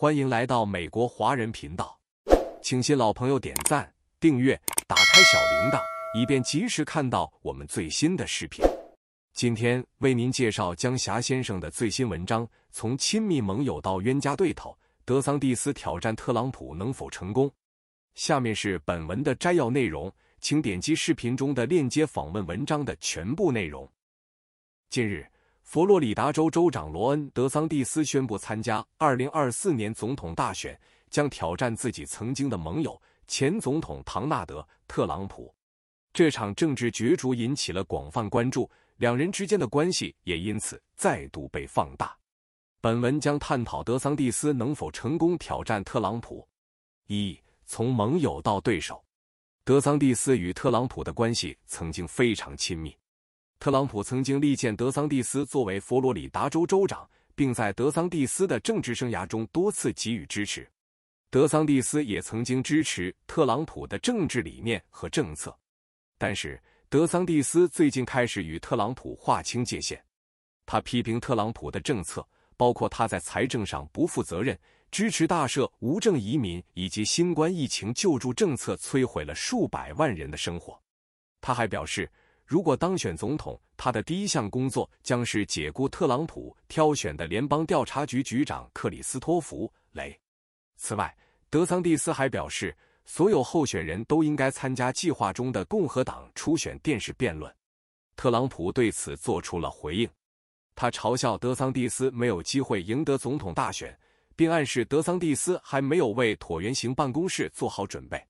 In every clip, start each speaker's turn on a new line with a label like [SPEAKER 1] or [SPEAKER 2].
[SPEAKER 1] 欢迎来到美国华人频道，请新老朋友点赞、订阅、打开小铃铛，以便及时看到我们最新的视频。今天为您介绍江霞先生的最新文章：从亲密盟友到冤家对头，德桑蒂斯挑战特朗普能否成功？下面是本文的摘要内容，请点击视频中的链接访问文章的全部内容。近日。佛罗里达州州长罗恩·德桑蒂斯宣布参加2024年总统大选，将挑战自己曾经的盟友前总统唐纳德·特朗普。这场政治角逐引起了广泛关注，两人之间的关系也因此再度被放大。本文将探讨德桑蒂斯能否成功挑战特朗普。一、从盟友到对手，德桑蒂斯与特朗普的关系曾经非常亲密。特朗普曾经力荐德桑蒂斯作为佛罗里达州州长，并在德桑蒂斯的政治生涯中多次给予支持。德桑蒂斯也曾经支持特朗普的政治理念和政策，但是德桑蒂斯最近开始与特朗普划清界限。他批评特朗普的政策，包括他在财政上不负责任、支持大赦无证移民以及新冠疫情救助政策摧毁了数百万人的生活。他还表示。如果当选总统，他的第一项工作将是解雇特朗普挑选的联邦调查局局长克里斯托弗·雷。此外，德桑蒂斯还表示，所有候选人都应该参加计划中的共和党初选电视辩论。特朗普对此做出了回应，他嘲笑德桑蒂斯没有机会赢得总统大选，并暗示德桑蒂斯还没有为椭圆形办公室做好准备。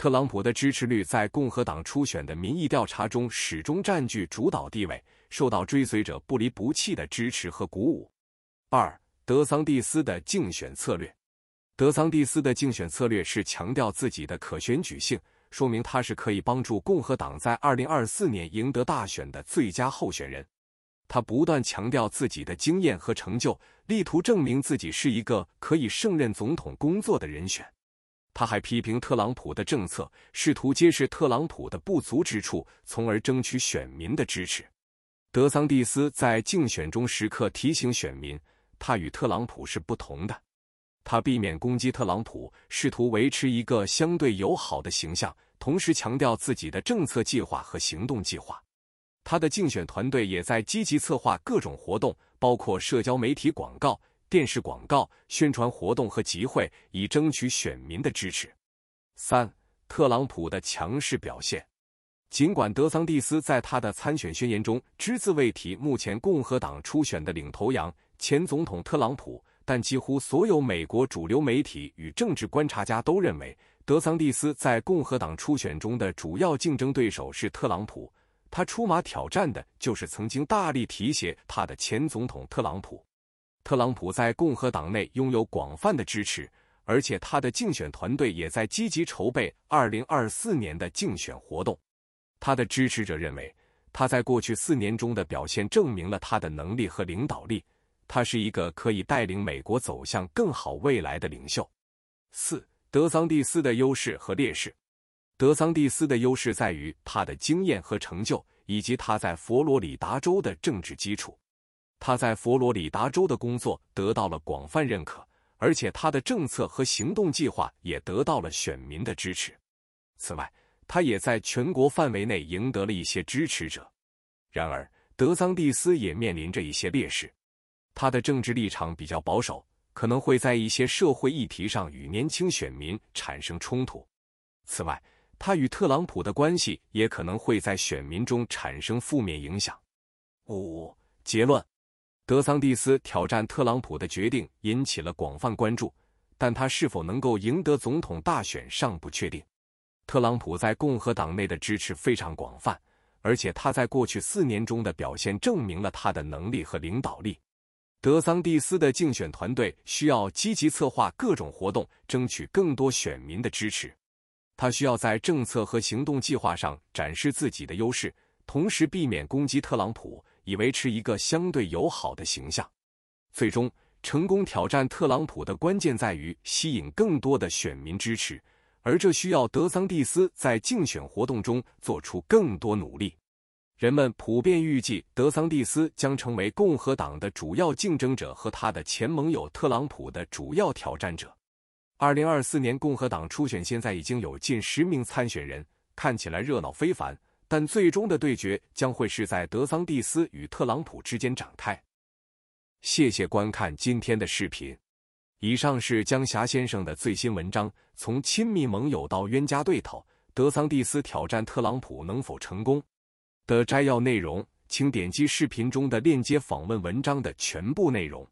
[SPEAKER 1] 特朗普的支持率在共和党初选的民意调查中始终占据主导地位，受到追随者不离不弃的支持和鼓舞。二、德桑蒂斯的竞选策略。德桑蒂斯的竞选策略是强调自己的可选举性，说明他是可以帮助共和党在二零二四年赢得大选的最佳候选人。他不断强调自己的经验和成就，力图证明自己是一个可以胜任总统工作的人选。他还批评特朗普的政策，试图揭示特朗普的不足之处，从而争取选民的支持。德桑蒂斯在竞选中时刻提醒选民，他与特朗普是不同的。他避免攻击特朗普，试图维持一个相对友好的形象，同时强调自己的政策计划和行动计划。他的竞选团队也在积极策划各种活动，包括社交媒体广告。电视广告、宣传活动和集会，以争取选民的支持。三、特朗普的强势表现。尽管德桑蒂斯在他的参选宣言中只字未提目前共和党初选的领头羊前总统特朗普，但几乎所有美国主流媒体与政治观察家都认为，德桑蒂斯在共和党初选中的主要竞争对手是特朗普。他出马挑战的就是曾经大力提携他的前总统特朗普。特朗普在共和党内拥有广泛的支持，而且他的竞选团队也在积极筹备2024年的竞选活动。他的支持者认为，他在过去四年中的表现证明了他的能力和领导力，他是一个可以带领美国走向更好未来的领袖。四、德桑蒂斯的优势和劣势。德桑蒂斯的优势在于他的经验和成就，以及他在佛罗里达州的政治基础。他在佛罗里达州的工作得到了广泛认可，而且他的政策和行动计划也得到了选民的支持。此外，他也在全国范围内赢得了一些支持者。然而，德桑蒂斯也面临着一些劣势，他的政治立场比较保守，可能会在一些社会议题上与年轻选民产生冲突。此外，他与特朗普的关系也可能会在选民中产生负面影响。五结论。德桑蒂斯挑战特朗普的决定引起了广泛关注，但他是否能够赢得总统大选尚不确定。特朗普在共和党内的支持非常广泛，而且他在过去四年中的表现证明了他的能力和领导力。德桑蒂斯的竞选团队需要积极策划各种活动，争取更多选民的支持。他需要在政策和行动计划上展示自己的优势，同时避免攻击特朗普。以维持一个相对友好的形象，最终成功挑战特朗普的关键在于吸引更多的选民支持，而这需要德桑蒂斯在竞选活动中做出更多努力。人们普遍预计德桑蒂斯将成为共和党的主要竞争者和他的前盟友特朗普的主要挑战者。二零二四年共和党初选现在已经有近十名参选人，看起来热闹非凡。但最终的对决将会是在德桑蒂斯与特朗普之间展开。谢谢观看今天的视频。以上是江霞先生的最新文章，从亲密盟友到冤家对头，德桑蒂斯挑战特朗普能否成功？的摘要内容，请点击视频中的链接访问文章的全部内容。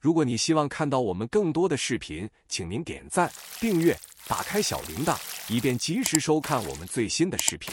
[SPEAKER 1] 如果你希望看到我们更多的视频，请您点赞、订阅、打开小铃铛，以便及时收看我们最新的视频。